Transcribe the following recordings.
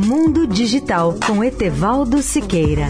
Mundo Digital com Etevaldo Siqueira.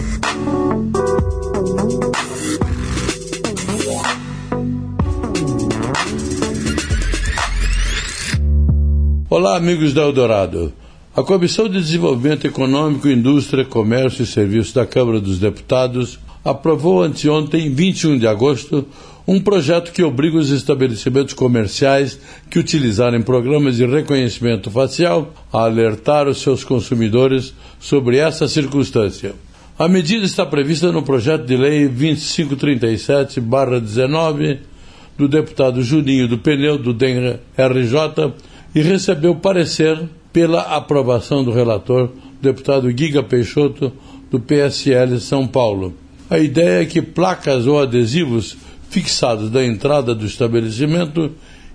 Olá, amigos da Eldorado. A Comissão de Desenvolvimento Econômico, Indústria, Comércio e Serviços da Câmara dos Deputados aprovou anteontem, 21 de agosto, um projeto que obriga os estabelecimentos comerciais que utilizarem programas de reconhecimento facial a alertar os seus consumidores sobre essa circunstância. A medida está prevista no projeto de lei 2537-19 do deputado Juninho do Pneu do DEM-RJ e recebeu parecer pela aprovação do relator, deputado Giga Peixoto, do PSL São Paulo. A ideia é que placas ou adesivos fixados da entrada do estabelecimento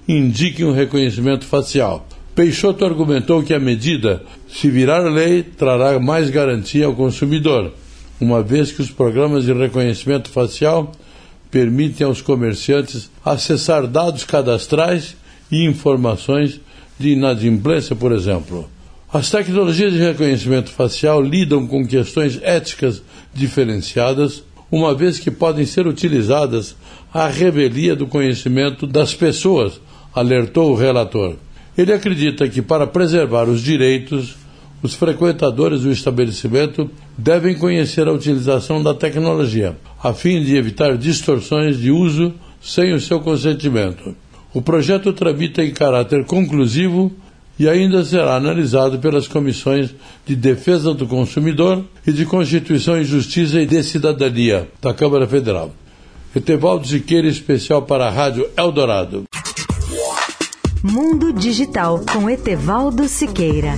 indiquem o um reconhecimento facial. Peixoto argumentou que a medida, se virar lei, trará mais garantia ao consumidor, uma vez que os programas de reconhecimento facial permitem aos comerciantes acessar dados cadastrais e informações de inadimplência, por exemplo. As tecnologias de reconhecimento facial lidam com questões éticas diferenciadas, uma vez que podem ser utilizadas à revelia do conhecimento das pessoas, alertou o relator. Ele acredita que, para preservar os direitos, os frequentadores do estabelecimento devem conhecer a utilização da tecnologia, a fim de evitar distorções de uso sem o seu consentimento. O projeto tramita em caráter conclusivo e ainda será analisado pelas comissões de Defesa do Consumidor e de Constituição e Justiça e de Cidadania da Câmara Federal. Etevaldo Siqueira, especial para a Rádio Eldorado. Mundo Digital com Etevaldo Siqueira.